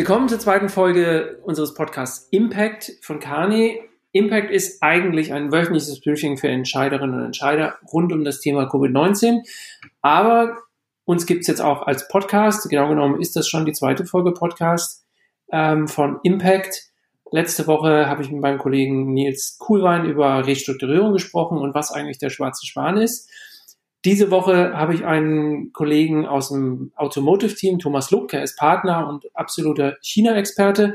Willkommen zur zweiten Folge unseres Podcasts Impact von Kani. Impact ist eigentlich ein wöchentliches Briefing für Entscheiderinnen und Entscheider rund um das Thema Covid-19. Aber uns gibt es jetzt auch als Podcast. Genau genommen ist das schon die zweite Folge Podcast ähm, von Impact. Letzte Woche habe ich mit meinem Kollegen Nils Kuhlwein über Restrukturierung gesprochen und was eigentlich der schwarze Schwan ist. Diese Woche habe ich einen Kollegen aus dem Automotive-Team, Thomas Luck, er ist Partner und absoluter China-Experte.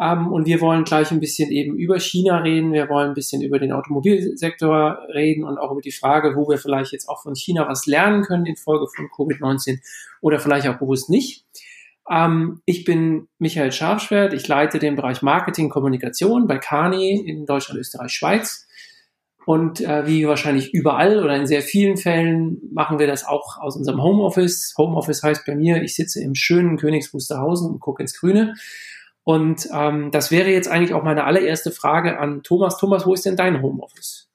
Ähm, und wir wollen gleich ein bisschen eben über China reden. Wir wollen ein bisschen über den Automobilsektor reden und auch über die Frage, wo wir vielleicht jetzt auch von China was lernen können infolge von Covid-19 oder vielleicht auch bewusst nicht. Ähm, ich bin Michael Scharfschwert. Ich leite den Bereich Marketing, Kommunikation bei Kani in Deutschland, Österreich, Schweiz. Und äh, wie wahrscheinlich überall oder in sehr vielen Fällen machen wir das auch aus unserem Homeoffice. Homeoffice heißt bei mir, ich sitze im schönen Königs Wusterhausen und gucke ins Grüne. Und ähm, das wäre jetzt eigentlich auch meine allererste Frage an Thomas. Thomas, wo ist denn dein Homeoffice?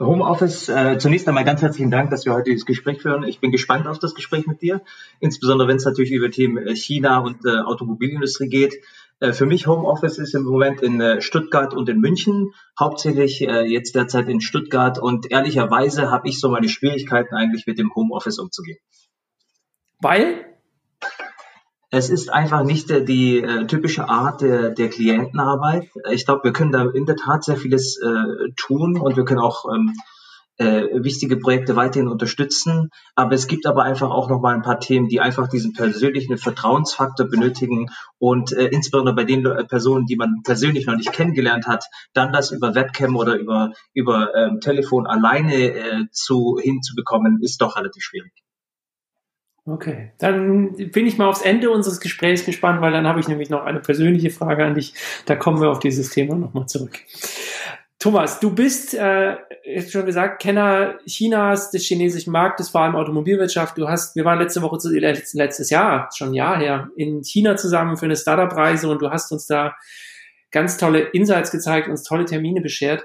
Homeoffice, äh, zunächst einmal ganz herzlichen Dank, dass wir heute dieses Gespräch führen. Ich bin gespannt auf das Gespräch mit dir, insbesondere wenn es natürlich über Themen äh, China und äh, Automobilindustrie geht. Äh, für mich Homeoffice ist im Moment in äh, Stuttgart und in München, hauptsächlich äh, jetzt derzeit in Stuttgart und ehrlicherweise habe ich so meine Schwierigkeiten eigentlich mit dem Homeoffice umzugehen. Weil? Es ist einfach nicht die typische Art der, der Klientenarbeit. Ich glaube, wir können da in der Tat sehr vieles tun und wir können auch ähm, äh, wichtige Projekte weiterhin unterstützen. Aber es gibt aber einfach auch noch mal ein paar Themen, die einfach diesen persönlichen Vertrauensfaktor benötigen und äh, insbesondere bei den äh, Personen, die man persönlich noch nicht kennengelernt hat, dann das über Webcam oder über über ähm, Telefon alleine äh, zu hinzubekommen, ist doch relativ schwierig. Okay, dann bin ich mal aufs Ende unseres Gesprächs gespannt, weil dann habe ich nämlich noch eine persönliche Frage an dich. Da kommen wir auf dieses Thema nochmal zurück. Thomas, du bist, äh, jetzt schon gesagt, Kenner Chinas, des chinesischen Marktes, vor allem Automobilwirtschaft. Du hast, wir waren letzte Woche, zu, letztes Jahr, schon ein Jahr her, in China zusammen für eine Startup-Reise und du hast uns da ganz tolle Insights gezeigt, uns tolle Termine beschert.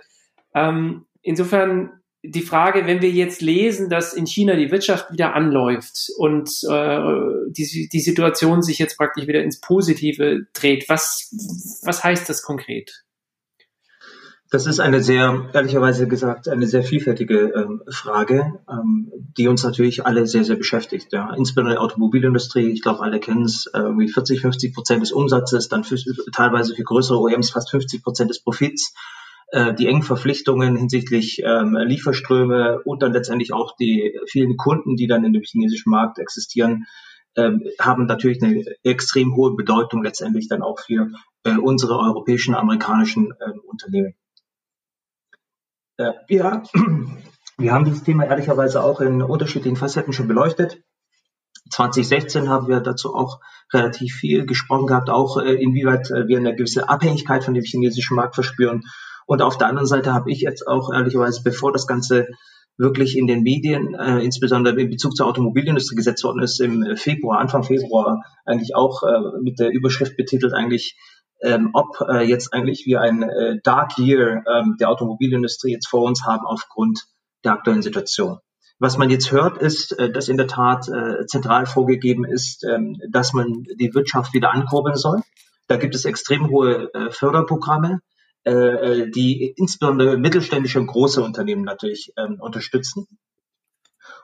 Ähm, insofern die Frage, wenn wir jetzt lesen, dass in China die Wirtschaft wieder anläuft und äh, die, die Situation sich jetzt praktisch wieder ins Positive dreht, was, was heißt das konkret? Das ist eine sehr, ehrlicherweise gesagt, eine sehr vielfältige ähm, Frage, ähm, die uns natürlich alle sehr, sehr beschäftigt. Ja. Insbesondere die Automobilindustrie, ich glaube, alle kennen es, äh, irgendwie 40, 50 Prozent des Umsatzes, dann für, teilweise für größere OEMs fast 50 Prozent des Profits, äh, die engen Verpflichtungen hinsichtlich ähm, Lieferströme und dann letztendlich auch die vielen Kunden, die dann in dem chinesischen Markt existieren, ähm, haben natürlich eine extrem hohe Bedeutung letztendlich dann auch für äh, unsere europäischen, amerikanischen äh, Unternehmen. Äh, ja, wir haben dieses Thema ehrlicherweise auch in unterschiedlichen Facetten schon beleuchtet. 2016 haben wir dazu auch relativ viel gesprochen gehabt, auch äh, inwieweit äh, wir eine gewisse Abhängigkeit von dem chinesischen Markt verspüren. Und auf der anderen Seite habe ich jetzt auch ehrlicherweise, bevor das Ganze wirklich in den Medien, äh, insbesondere in Bezug zur Automobilindustrie gesetzt worden ist, im Februar, Anfang Februar, eigentlich auch äh, mit der Überschrift betitelt, eigentlich ähm, ob äh, jetzt eigentlich wir ein äh, Dark Year ähm, der Automobilindustrie jetzt vor uns haben aufgrund der aktuellen Situation. Was man jetzt hört, ist, äh, dass in der Tat äh, zentral vorgegeben ist, ähm, dass man die Wirtschaft wieder ankurbeln soll. Da gibt es extrem hohe äh, Förderprogramme, äh, äh die insbesondere mittelständische und große Unternehmen natürlich ähm, unterstützen.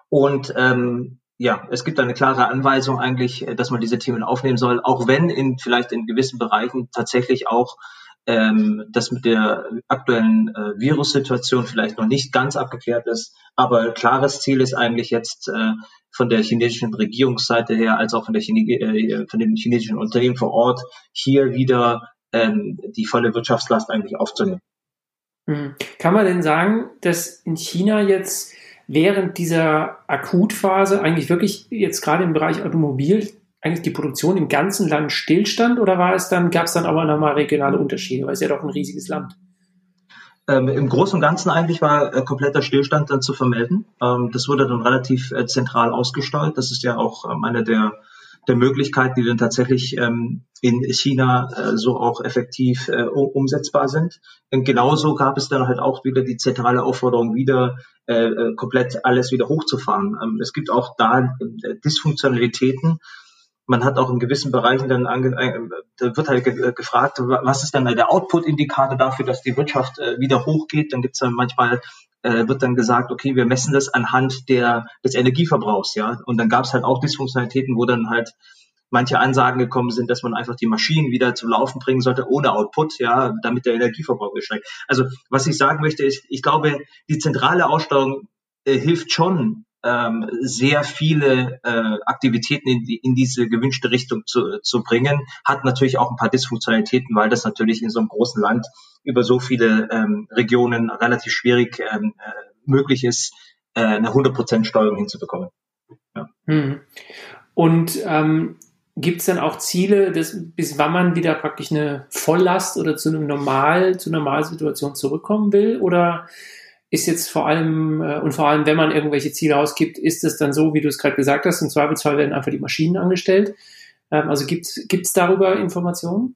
Und ähm, ja, es gibt eine klare Anweisung eigentlich, äh, dass man diese Themen aufnehmen soll, auch wenn in vielleicht in gewissen Bereichen tatsächlich auch ähm, das mit der aktuellen äh, Virussituation vielleicht noch nicht ganz abgeklärt ist. Aber klares Ziel ist eigentlich jetzt äh, von der chinesischen Regierungsseite her, als auch von, der Chine äh, von den chinesischen Unternehmen vor Ort, hier wieder ähm, die volle Wirtschaftslast eigentlich aufzunehmen. Hm. Kann man denn sagen, dass in China jetzt während dieser Akutphase eigentlich wirklich jetzt gerade im Bereich Automobil eigentlich die Produktion im ganzen Land stillstand oder war es dann, gab es dann aber nochmal regionale Unterschiede, weil es ja doch ein riesiges Land. Ähm, Im Großen und Ganzen eigentlich war äh, kompletter Stillstand dann zu vermelden. Ähm, das wurde dann relativ äh, zentral ausgesteuert. Das ist ja auch ähm, eine der der Möglichkeiten, die dann tatsächlich ähm, in China äh, so auch effektiv äh, umsetzbar sind. Und genauso gab es dann halt auch wieder die zentrale Aufforderung, wieder äh, äh komplett alles wieder hochzufahren. Ähm, es gibt auch da äh, Dysfunktionalitäten, man hat auch in gewissen Bereichen dann ange, äh, da wird halt ge gefragt, was ist dann der Output-Indikator dafür, dass die Wirtschaft wieder hochgeht. Dann gibt es dann manchmal äh, wird dann gesagt, okay, wir messen das anhand der des Energieverbrauchs, ja. Und dann gab es halt auch Dysfunktionalitäten, wo dann halt manche Ansagen gekommen sind, dass man einfach die Maschinen wieder zum Laufen bringen sollte ohne Output, ja, damit der Energieverbrauch steigt. Also was ich sagen möchte ist, ich glaube, die zentrale Aussteuerung äh, hilft schon, ähm, sehr viele äh, Aktivitäten in, die, in diese gewünschte Richtung zu, zu bringen, hat natürlich auch ein paar Dysfunktionalitäten, weil das natürlich in so einem großen Land über so viele ähm, Regionen relativ schwierig ähm, äh, möglich ist, äh, eine 100% Steuerung hinzubekommen. Ja. Hm. Und ähm, gibt es dann auch Ziele, dass, bis wann man wieder praktisch eine Volllast oder zu einem Normal, zu einer Normalsituation zurückkommen will? Oder ist jetzt vor allem, äh, und vor allem, wenn man irgendwelche Ziele ausgibt, ist es dann so, wie du es gerade gesagt hast, im Zweifelsfall werden einfach die Maschinen angestellt. Ähm, also gibt es darüber Informationen?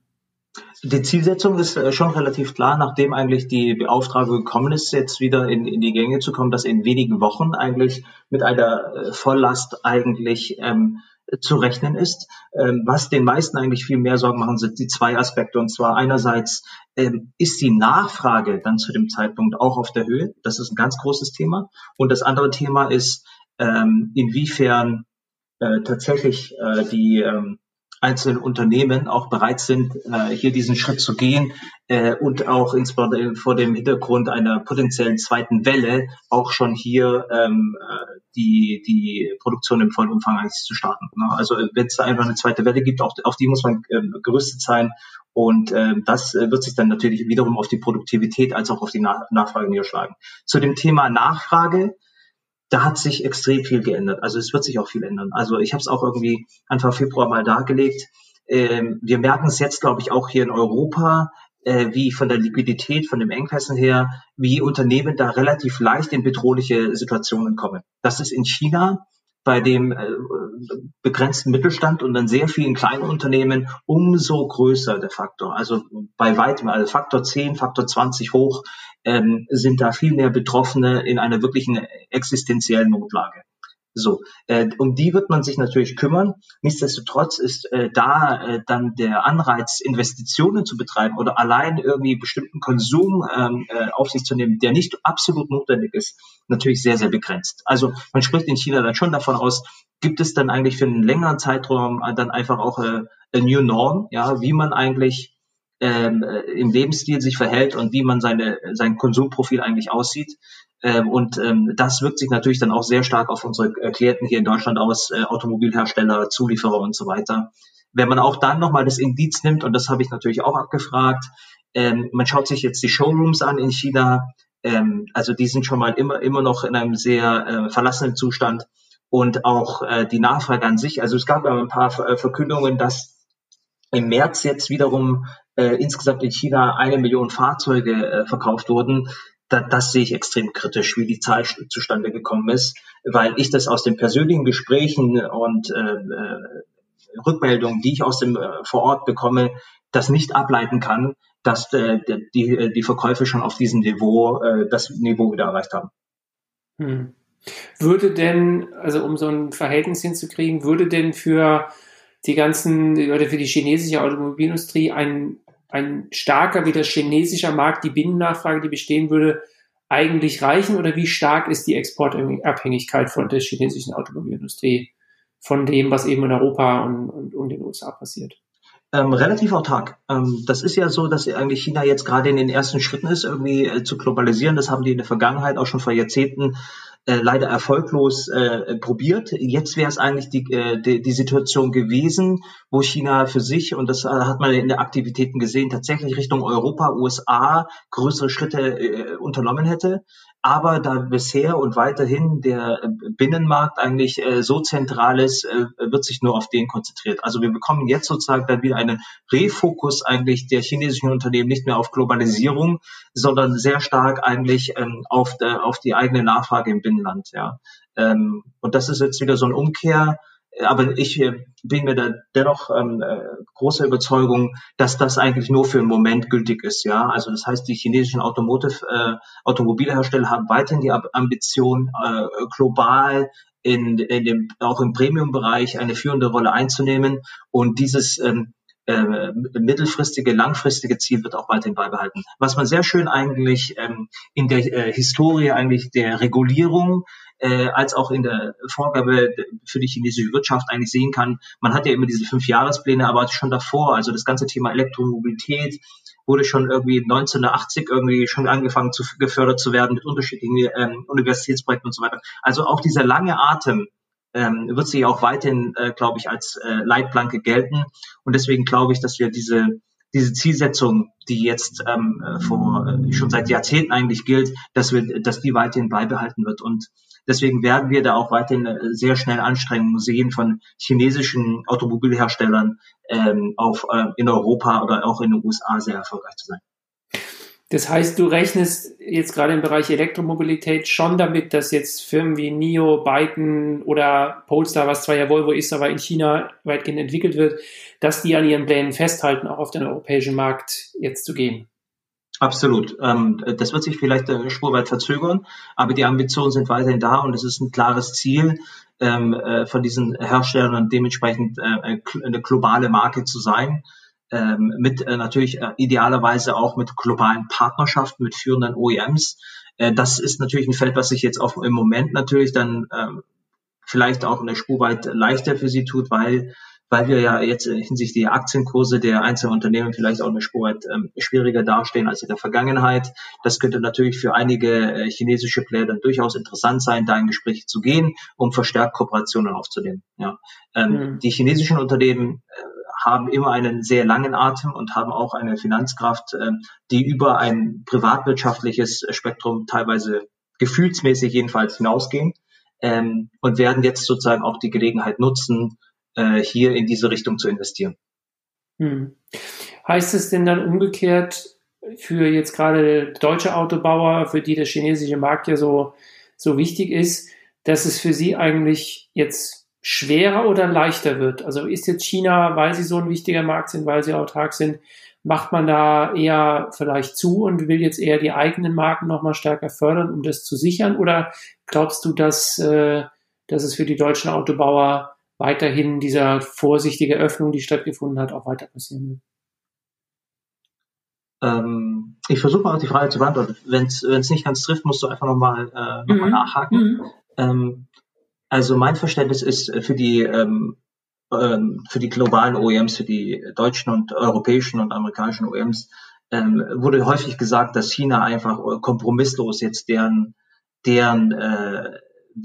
Die Zielsetzung ist äh, schon relativ klar, nachdem eigentlich die Beauftragung gekommen ist, jetzt wieder in, in die Gänge zu kommen, dass in wenigen Wochen eigentlich mit einer äh, Volllast eigentlich ähm, zu rechnen ist. Ähm, was den meisten eigentlich viel mehr Sorgen machen, sind die zwei Aspekte. Und zwar einerseits ähm, ist die Nachfrage dann zu dem Zeitpunkt auch auf der Höhe. Das ist ein ganz großes Thema. Und das andere Thema ist, ähm, inwiefern äh, tatsächlich äh, die einzelnen Unternehmen auch bereit sind, äh, hier diesen Schritt zu gehen und auch insbesondere vor dem Hintergrund einer potenziellen zweiten Welle auch schon hier die, die Produktion im vollen Umfang eigentlich zu starten. Ne? Also wenn es da einfach eine zweite Welle gibt, auch auf die muss man äh, gerüstet sein und äh, das äh, wird sich dann natürlich wiederum auf die Produktivität als auch auf die Nach Nachfrage niederschlagen. Zu dem Thema Nachfrage da hat sich extrem viel geändert. Also es wird sich auch viel ändern. Also ich habe es auch irgendwie Anfang Februar mal dargelegt. Ähm, wir merken es jetzt, glaube ich, auch hier in Europa, äh, wie von der Liquidität, von dem Engpässen her, wie Unternehmen da relativ leicht in bedrohliche Situationen kommen. Das ist in China bei dem äh, begrenzten Mittelstand und dann sehr vielen kleinen Unternehmen umso größer der Faktor. Also bei weitem, also Faktor 10, Faktor 20 hoch, ähm, sind da viel mehr Betroffene in einer wirklichen existenziellen Notlage. So, äh, um die wird man sich natürlich kümmern. Nichtsdestotrotz ist äh, da äh, dann der Anreiz, Investitionen zu betreiben oder allein irgendwie bestimmten Konsum ähm, äh, auf sich zu nehmen, der nicht absolut notwendig ist, natürlich sehr, sehr begrenzt. Also man spricht in China dann schon davon aus, gibt es dann eigentlich für einen längeren Zeitraum dann einfach auch äh, a New Norm, ja, wie man eigentlich ähm, äh, im Lebensstil sich verhält und wie man seine, sein Konsumprofil eigentlich aussieht. Ähm, und ähm, das wirkt sich natürlich dann auch sehr stark auf unsere Klienten hier in Deutschland aus, äh, Automobilhersteller, Zulieferer und so weiter. Wenn man auch dann nochmal das Indiz nimmt, und das habe ich natürlich auch abgefragt, ähm, man schaut sich jetzt die Showrooms an in China, ähm, also die sind schon mal immer, immer noch in einem sehr äh, verlassenen Zustand und auch äh, die Nachfrage an sich. Also es gab ein paar äh, Verkündungen, dass im März jetzt wiederum äh, insgesamt in China eine Million Fahrzeuge äh, verkauft wurden, da, das sehe ich extrem kritisch, wie die Zahl zustande gekommen ist, weil ich das aus den persönlichen Gesprächen und äh, äh, Rückmeldungen, die ich aus dem äh, vor Ort bekomme, das nicht ableiten kann, dass äh, die, die Verkäufe schon auf diesem Niveau äh, das Niveau wieder erreicht haben. Hm. Würde denn, also um so ein Verhältnis hinzukriegen, würde denn für die ganzen, oder für die chinesische Automobilindustrie ein, ein starker wie der chinesischer Markt, die Binnennachfrage, die bestehen würde, eigentlich reichen? Oder wie stark ist die Exportabhängigkeit von der chinesischen Automobilindustrie von dem, was eben in Europa und, und, und den USA passiert? Ähm, relativ autark. Ähm, das ist ja so, dass eigentlich China jetzt gerade in den ersten Schritten ist, irgendwie äh, zu globalisieren. Das haben die in der Vergangenheit auch schon vor Jahrzehnten äh, leider erfolglos äh, probiert. Jetzt wäre es eigentlich die, äh, die, die Situation gewesen, wo China für sich, und das äh, hat man in den Aktivitäten gesehen, tatsächlich Richtung Europa, USA größere Schritte äh, unternommen hätte. Aber da bisher und weiterhin der Binnenmarkt eigentlich äh, so zentral ist, äh, wird sich nur auf den konzentriert. Also wir bekommen jetzt sozusagen dann wieder einen Refokus eigentlich der chinesischen Unternehmen nicht mehr auf Globalisierung, sondern sehr stark eigentlich ähm, auf, äh, auf die eigene Nachfrage im Binnenland. Ja. Ähm, und das ist jetzt wieder so ein Umkehr aber ich äh, bin mir da dennoch ähm, äh, großer Überzeugung, dass das eigentlich nur für einen Moment gültig ist. Ja, also das heißt, die chinesischen Automotive äh, Automobilhersteller haben weiterhin die Ambition, äh, global in, in dem, auch im Premium-Bereich eine führende Rolle einzunehmen. Und dieses ähm, äh, mittelfristige, langfristige Ziel wird auch weiterhin beibehalten. Was man sehr schön eigentlich ähm, in der äh, Historie eigentlich der Regulierung äh, als auch in der Vorgabe für die chinesische Wirtschaft eigentlich sehen kann, man hat ja immer diese fünf Jahrespläne, aber schon davor, also das ganze Thema Elektromobilität wurde schon irgendwie 1980 irgendwie schon angefangen zu gefördert zu werden mit unterschiedlichen ähm, Universitätsprojekten und so weiter. Also auch dieser lange Atem ähm, wird sich auch weiterhin, äh, glaube ich, als äh, Leitplanke gelten. Und deswegen glaube ich, dass wir diese diese Zielsetzung, die jetzt ähm, vor äh, schon seit Jahrzehnten eigentlich gilt, dass wir, dass die weiterhin beibehalten wird. Und deswegen werden wir da auch weiterhin äh, sehr schnell Anstrengungen sehen von chinesischen Automobilherstellern ähm, auf äh, in Europa oder auch in den USA sehr erfolgreich zu sein. Das heißt, du rechnest jetzt gerade im Bereich Elektromobilität schon damit, dass jetzt Firmen wie NIO, Byton oder Polestar, was zwar ja Volvo ist, aber in China weitgehend entwickelt wird, dass die an ihren Plänen festhalten, auch auf den europäischen Markt jetzt zu gehen. Absolut. Ähm, das wird sich vielleicht äh, spurweit verzögern, aber die Ambitionen sind weiterhin da und es ist ein klares Ziel ähm, äh, von diesen Herstellern und dementsprechend äh, eine globale Marke zu sein ähm, mit äh, natürlich äh, idealerweise auch mit globalen Partnerschaften mit führenden OEMs. Äh, das ist natürlich ein Feld, was sich jetzt auch im Moment natürlich dann vielleicht auch eine Spur weit leichter für sie tut, weil weil wir ja jetzt hinsichtlich der Aktienkurse der einzelnen Unternehmen vielleicht auch eine Spur weit ähm, schwieriger dastehen als in der Vergangenheit. Das könnte natürlich für einige äh, chinesische Player dann durchaus interessant sein, da in Gespräche zu gehen, um verstärkt Kooperationen aufzunehmen. Ja. Ähm, mhm. Die chinesischen Unternehmen äh, haben immer einen sehr langen Atem und haben auch eine Finanzkraft, äh, die über ein privatwirtschaftliches Spektrum teilweise gefühlsmäßig jedenfalls hinausgehen ähm, und werden jetzt sozusagen auch die Gelegenheit nutzen, äh, hier in diese Richtung zu investieren. Hm. Heißt es denn dann umgekehrt für jetzt gerade deutsche Autobauer, für die der chinesische Markt ja so, so wichtig ist, dass es für sie eigentlich jetzt schwerer oder leichter wird? Also ist jetzt China, weil sie so ein wichtiger Markt sind, weil sie autark sind, macht man da eher vielleicht zu und will jetzt eher die eigenen Marken nochmal stärker fördern, um das zu sichern? Oder glaubst du, dass, äh, dass es für die deutschen Autobauer weiterhin dieser vorsichtige Öffnung, die stattgefunden hat, auch weiter passieren wird? Ähm, ich versuche mal auf die Frage zu beantworten. Wenn es nicht ganz trifft, musst du einfach nochmal äh, noch mhm. nachhaken. Mhm. Ähm, also mein Verständnis ist äh, für die ähm, ähm, für die globalen OEMs, für die deutschen und europäischen und amerikanischen OEMs ähm, wurde häufig gesagt, dass China einfach äh, kompromisslos jetzt deren deren äh,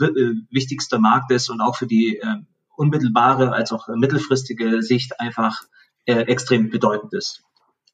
äh, wichtigster Markt ist und auch für die äh, unmittelbare als auch mittelfristige Sicht einfach äh, extrem bedeutend ist.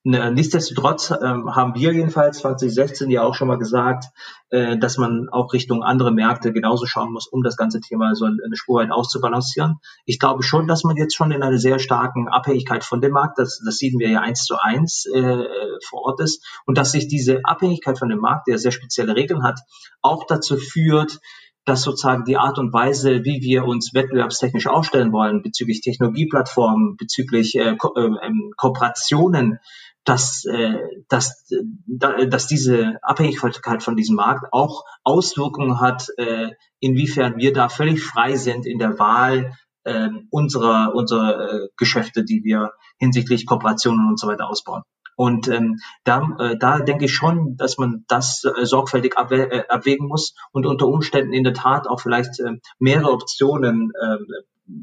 Ne, nichtsdestotrotz ähm, haben wir jedenfalls 2016 ja auch schon mal gesagt, äh, dass man auch Richtung andere Märkte genauso schauen muss, um das ganze Thema so eine Spur weit auszubalancieren. Ich glaube schon, dass man jetzt schon in einer sehr starken Abhängigkeit von dem Markt, das, das sehen wir ja eins zu eins äh, vor Ort ist, und dass sich diese Abhängigkeit von dem Markt, der sehr spezielle Regeln hat, auch dazu führt, dass sozusagen die Art und Weise, wie wir uns wettbewerbstechnisch aufstellen wollen, bezüglich Technologieplattformen, bezüglich äh, Ko äh, ähm, Kooperationen, dass, äh, dass, äh, dass diese Abhängigkeit von diesem Markt auch Auswirkungen hat, äh, inwiefern wir da völlig frei sind in der Wahl äh, unserer, unserer äh, Geschäfte, die wir hinsichtlich Kooperationen und so weiter ausbauen. Und ähm, da, äh, da denke ich schon, dass man das äh, sorgfältig abwä äh, abwägen muss und unter Umständen in der Tat auch vielleicht äh, mehrere Optionen äh,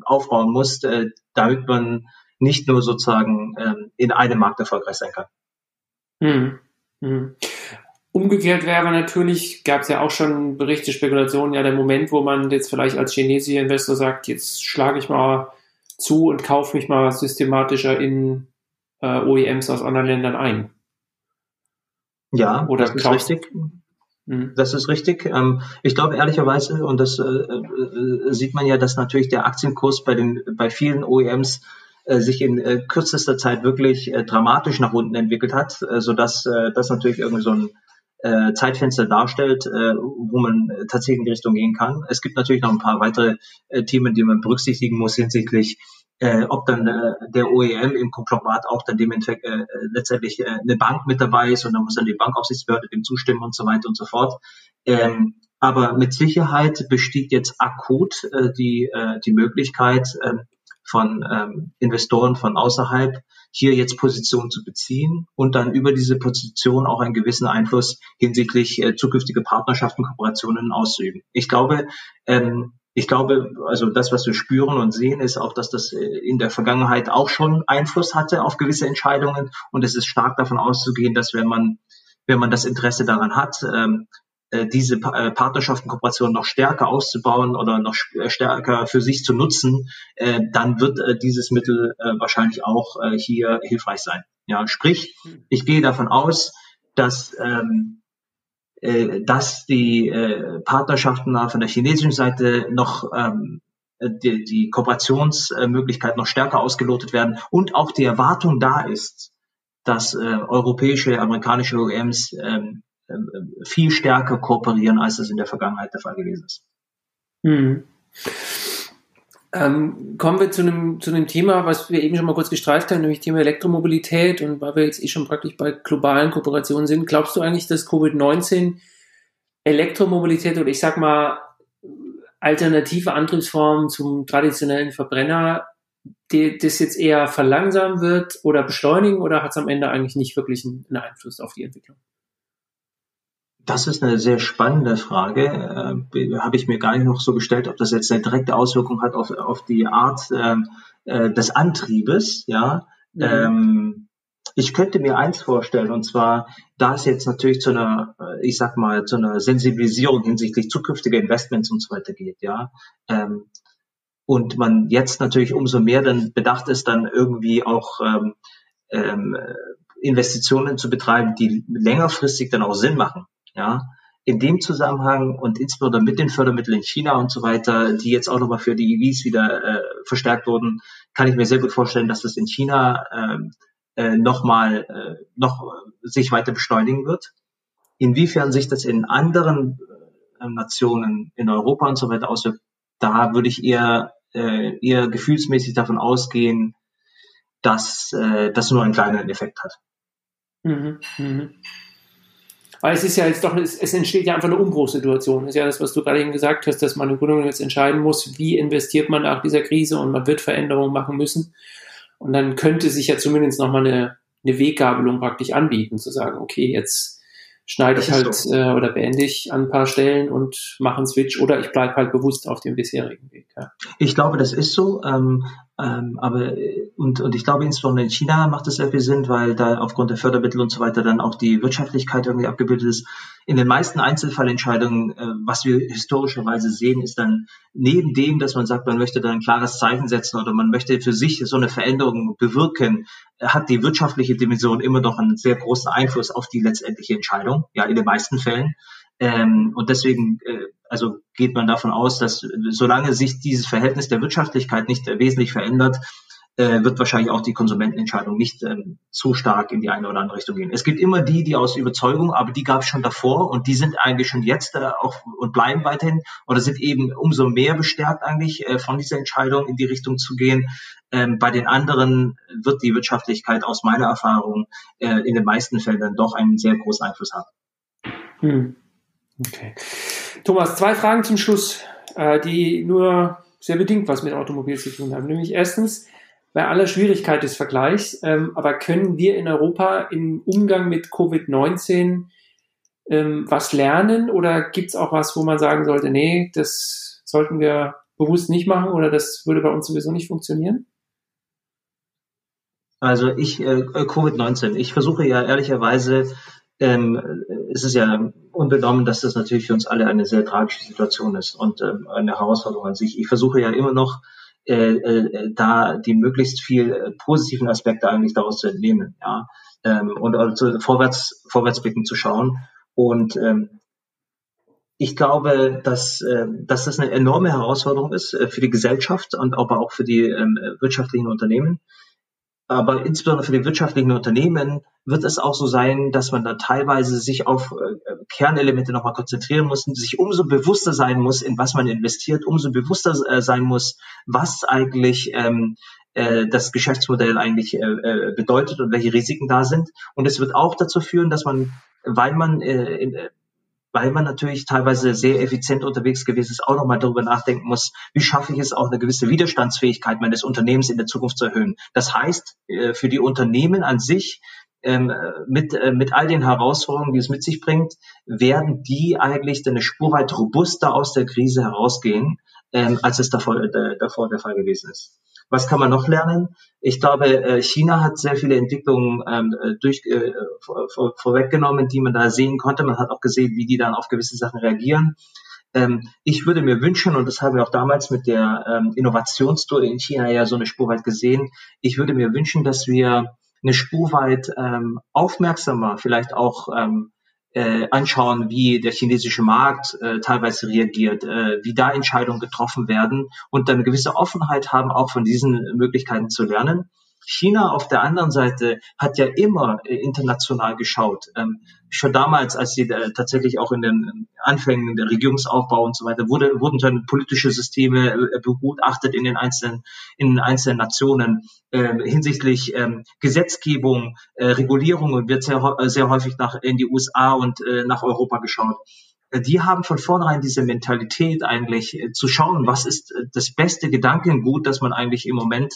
aufbauen muss, äh, damit man nicht nur sozusagen ähm, in einem Markt erfolgreich sein kann. Hm. Hm. Umgekehrt wäre natürlich, gab es ja auch schon Berichte, Spekulationen, ja der Moment, wo man jetzt vielleicht als chinesischer Investor sagt, jetzt schlage ich mal zu und kaufe mich mal systematischer in äh, OEMs aus anderen Ländern ein. Ja, Oder das ist richtig. Hm. Das ist richtig. Ähm, ich glaube ehrlicherweise, und das äh, äh, sieht man ja, dass natürlich der Aktienkurs bei den bei vielen OEMs äh, sich in kürzester Zeit wirklich dramatisch nach unten entwickelt hat, sodass äh, das natürlich irgendwie so ein Zeitfenster darstellt, wo man tatsächlich in die Richtung gehen kann. Es gibt natürlich noch ein paar weitere Themen, die man berücksichtigen muss hinsichtlich äh, ob dann äh, der OEM im Konglomerat auch dann dem äh, letztendlich äh, eine Bank mit dabei ist und dann muss dann die Bankaufsichtsbehörde dem zustimmen und so weiter und so fort. Ähm, Aber mit Sicherheit besteht jetzt akut äh, die, äh, die Möglichkeit äh, von ähm, Investoren von außerhalb, hier jetzt Position zu beziehen und dann über diese Position auch einen gewissen Einfluss hinsichtlich äh, zukünftige Partnerschaften, Kooperationen auszuüben. Ich glaube, ähm, ich glaube, also das, was wir spüren und sehen, ist auch, dass das äh, in der Vergangenheit auch schon Einfluss hatte auf gewisse Entscheidungen. Und es ist stark davon auszugehen, dass wenn man, wenn man das Interesse daran hat, ähm, äh, diese äh, Partnerschaften, Kooperationen noch stärker auszubauen oder noch stärker für sich zu nutzen, dann wird dieses Mittel wahrscheinlich auch hier hilfreich sein. Ja, sprich, ich gehe davon aus, dass ähm, äh, dass die äh, Partnerschaften von der chinesischen Seite noch ähm, die, die Kooperationsmöglichkeiten noch stärker ausgelotet werden und auch die Erwartung da ist, dass äh, europäische, amerikanische OEMs ähm, äh, viel stärker kooperieren, als das in der Vergangenheit der Fall gewesen ist. Hm. Ähm, kommen wir zu einem, zu einem Thema, was wir eben schon mal kurz gestreift haben, nämlich Thema Elektromobilität. Und weil wir jetzt eh schon praktisch bei globalen Kooperationen sind, glaubst du eigentlich, dass Covid-19 Elektromobilität oder ich sag mal alternative Antriebsformen zum traditionellen Verbrenner, die, das jetzt eher verlangsamen wird oder beschleunigen oder hat es am Ende eigentlich nicht wirklich einen, einen Einfluss auf die Entwicklung? Das ist eine sehr spannende Frage. Äh, Habe ich mir gar nicht noch so gestellt, ob das jetzt eine direkte Auswirkung hat auf, auf die Art äh, äh, des Antriebes. Ja, mhm. ähm, ich könnte mir eins vorstellen, und zwar, da es jetzt natürlich zu einer, äh, ich sag mal, zu einer Sensibilisierung hinsichtlich zukünftiger Investments und so weiter geht, ja. Ähm, und man jetzt natürlich umso mehr dann bedacht ist, dann irgendwie auch ähm, ähm, Investitionen zu betreiben, die längerfristig dann auch Sinn machen. Ja, in dem Zusammenhang und insbesondere mit den Fördermitteln in China und so weiter, die jetzt auch nochmal für die EVs wieder äh, verstärkt wurden, kann ich mir sehr gut vorstellen, dass das in China ähm, äh, nochmal äh, noch sich weiter beschleunigen wird. Inwiefern sich das in anderen äh, Nationen in Europa und so weiter auswirkt, da würde ich eher, äh, eher gefühlsmäßig davon ausgehen, dass äh, das nur einen kleinen Effekt hat. Mhm, mh. Weil es ist ja jetzt doch, es, es entsteht ja einfach eine Umbruchssituation. Das ist ja das, was du gerade eben gesagt hast, dass man im Grunde jetzt entscheiden muss, wie investiert man nach dieser Krise und man wird Veränderungen machen müssen. Und dann könnte sich ja zumindest nochmal eine, eine Weggabelung praktisch anbieten, zu sagen, okay, jetzt schneide ich halt so. äh, oder beende ich an ein paar Stellen und mache einen Switch oder ich bleibe halt bewusst auf dem bisherigen Weg. Ja. Ich glaube, das ist so. Ähm, ähm, aber und, und ich glaube insbesondere in China macht es sehr viel Sinn, weil da aufgrund der Fördermittel und so weiter dann auch die Wirtschaftlichkeit irgendwie abgebildet ist. In den meisten Einzelfallentscheidungen, äh, was wir historischerweise sehen, ist dann neben dem, dass man sagt, man möchte da ein klares Zeichen setzen oder man möchte für sich so eine Veränderung bewirken, hat die wirtschaftliche Dimension immer noch einen sehr großen Einfluss auf die letztendliche Entscheidung, ja, in den meisten Fällen. Ähm, und deswegen, äh, also geht man davon aus, dass solange sich dieses Verhältnis der Wirtschaftlichkeit nicht wesentlich verändert, äh, wird wahrscheinlich auch die Konsumentenentscheidung nicht ähm, zu stark in die eine oder andere Richtung gehen. Es gibt immer die, die aus Überzeugung, aber die gab es schon davor und die sind eigentlich schon jetzt äh, auch und bleiben weiterhin oder sind eben umso mehr bestärkt eigentlich äh, von dieser Entscheidung in die Richtung zu gehen. Ähm, bei den anderen wird die Wirtschaftlichkeit aus meiner Erfahrung äh, in den meisten Fällen dann doch einen sehr großen Einfluss haben. Hm. Okay. Thomas, zwei Fragen zum Schluss, äh, die nur sehr bedingt was mit Automobil zu tun haben. Nämlich erstens, bei aller Schwierigkeit des Vergleichs, ähm, aber können wir in Europa im Umgang mit Covid-19 ähm, was lernen oder gibt es auch was, wo man sagen sollte, nee, das sollten wir bewusst nicht machen oder das würde bei uns sowieso nicht funktionieren? Also ich, äh, Covid-19, ich versuche ja ehrlicherweise ähm, es ist ja unbenommen, dass das natürlich für uns alle eine sehr tragische Situation ist und ähm, eine Herausforderung an sich. Ich versuche ja immer noch, äh, äh, da die möglichst viel äh, positiven Aspekte eigentlich daraus zu entnehmen, ja, ähm, und also vorwärts, vorwärtsblickend zu schauen. Und ähm, ich glaube, dass, äh, dass das eine enorme Herausforderung ist für die Gesellschaft und aber auch für die ähm, wirtschaftlichen Unternehmen. Aber insbesondere für die wirtschaftlichen Unternehmen wird es auch so sein, dass man da teilweise sich auf äh, Kernelemente nochmal konzentrieren muss, sich umso bewusster sein muss, in was man investiert, umso bewusster äh, sein muss, was eigentlich ähm, äh, das Geschäftsmodell eigentlich äh, äh bedeutet und welche Risiken da sind. Und es wird auch dazu führen, dass man, weil man äh, in, weil man natürlich teilweise sehr effizient unterwegs gewesen ist, auch nochmal darüber nachdenken muss, wie schaffe ich es auch eine gewisse Widerstandsfähigkeit meines Unternehmens in der Zukunft zu erhöhen. Das heißt, äh, für die Unternehmen an sich ähm, mit, äh, mit all den Herausforderungen, die es mit sich bringt, werden die eigentlich eine Spur weit robuster aus der Krise herausgehen, ähm, als es davor, äh, davor der Fall gewesen ist. Was kann man noch lernen? Ich glaube, äh, China hat sehr viele Entwicklungen ähm, durch, äh, vor, vorweggenommen, die man da sehen konnte. Man hat auch gesehen, wie die dann auf gewisse Sachen reagieren. Ähm, ich würde mir wünschen, und das haben wir auch damals mit der ähm, Innovationstour in China ja so eine Spur weit gesehen, ich würde mir wünschen, dass wir eine Spur weit ähm, aufmerksamer, vielleicht auch äh, anschauen, wie der chinesische Markt äh, teilweise reagiert, äh, wie da Entscheidungen getroffen werden und dann gewisse Offenheit haben, auch von diesen Möglichkeiten zu lernen. China auf der anderen Seite hat ja immer äh, international geschaut. Ähm, schon damals, als sie äh, tatsächlich auch in den Anfängen der Regierungsaufbau und so weiter, wurde, wurden dann politische Systeme äh, begutachtet in den einzelnen, in den einzelnen Nationen äh, hinsichtlich ähm, Gesetzgebung, Regulierung wird sehr, sehr häufig nach in die USA und nach Europa geschaut die haben von vornherein diese Mentalität eigentlich zu schauen, was ist das beste Gedankengut, das man eigentlich im Moment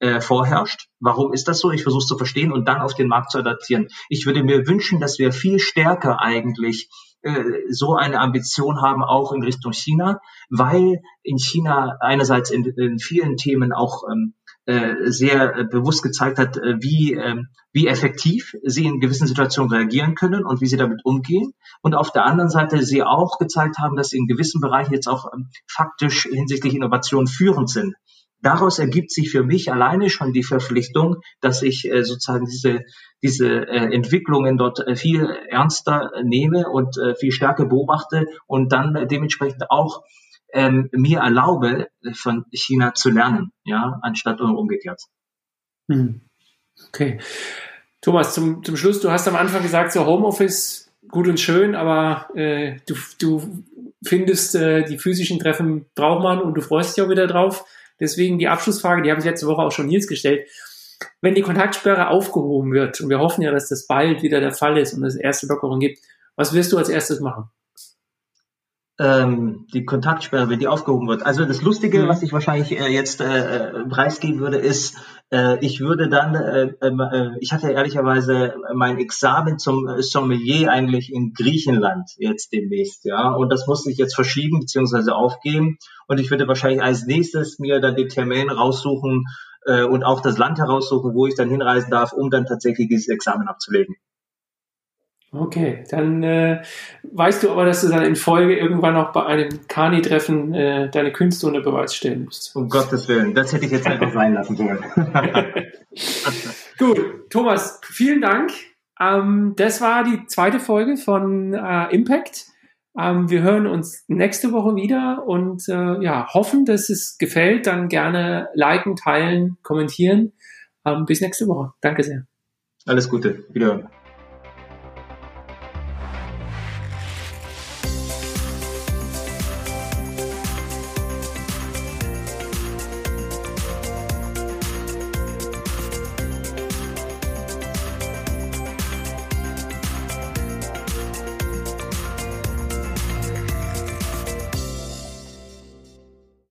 äh, vorherrscht. Warum ist das so? Ich versuche es zu verstehen und dann auf den Markt zu adaptieren. Ich würde mir wünschen, dass wir viel stärker eigentlich äh, so eine Ambition haben, auch in Richtung China, weil in China einerseits in, in vielen Themen auch ähm, äh, sehr äh, bewusst gezeigt hat, äh, wie, ähm, wie effektiv sie in gewissen Situationen reagieren können und wie sie damit umgehen. Und auf der anderen Seite sie auch gezeigt haben, dass sie in gewissen Bereichen jetzt auch ähm, faktisch hinsichtlich Innovation führend sind daraus ergibt sich für mich alleine schon die Verpflichtung, dass ich äh, sozusagen diese, diese äh, Entwicklungen dort äh, viel ernster nehme und äh, viel stärker beobachte und dann dementsprechend auch ähm, mir erlaube, von China zu lernen, ja, anstatt umgekehrt. Hm. Okay. Thomas, zum, zum Schluss, du hast am Anfang gesagt, so Homeoffice gut und schön, aber äh, du, du findest, äh, die physischen Treffen braucht man und du freust dich auch wieder drauf. Deswegen die Abschlussfrage, die haben Sie letzte Woche auch schon Nils gestellt. Wenn die Kontaktsperre aufgehoben wird, und wir hoffen ja, dass das bald wieder der Fall ist und es erste Lockerung gibt, was wirst du als erstes machen? Ähm, die Kontaktsperre, wenn die aufgehoben wird. Also das Lustige, mhm. was ich wahrscheinlich äh, jetzt äh, äh, preisgeben würde, ist, äh, ich würde dann, äh, ähm, äh, ich hatte ehrlicherweise mein Examen zum Sommelier eigentlich in Griechenland jetzt demnächst, ja, und das musste ich jetzt verschieben beziehungsweise aufgeben und ich würde wahrscheinlich als nächstes mir dann den Termin raussuchen äh, und auch das Land heraussuchen, wo ich dann hinreisen darf, um dann tatsächlich dieses Examen abzulegen. Okay, dann äh, weißt du aber, dass du dann in Folge irgendwann auch bei einem Kani-Treffen äh, deine Künste unter Beweis stellen musst. Um Gottes Willen, das hätte ich jetzt einfach sein lassen sollen. Gut, Thomas, vielen Dank. Ähm, das war die zweite Folge von äh, Impact. Ähm, wir hören uns nächste Woche wieder und äh, ja, hoffen, dass es gefällt. Dann gerne liken, teilen, kommentieren. Ähm, bis nächste Woche. Danke sehr. Alles Gute. Wiederhören.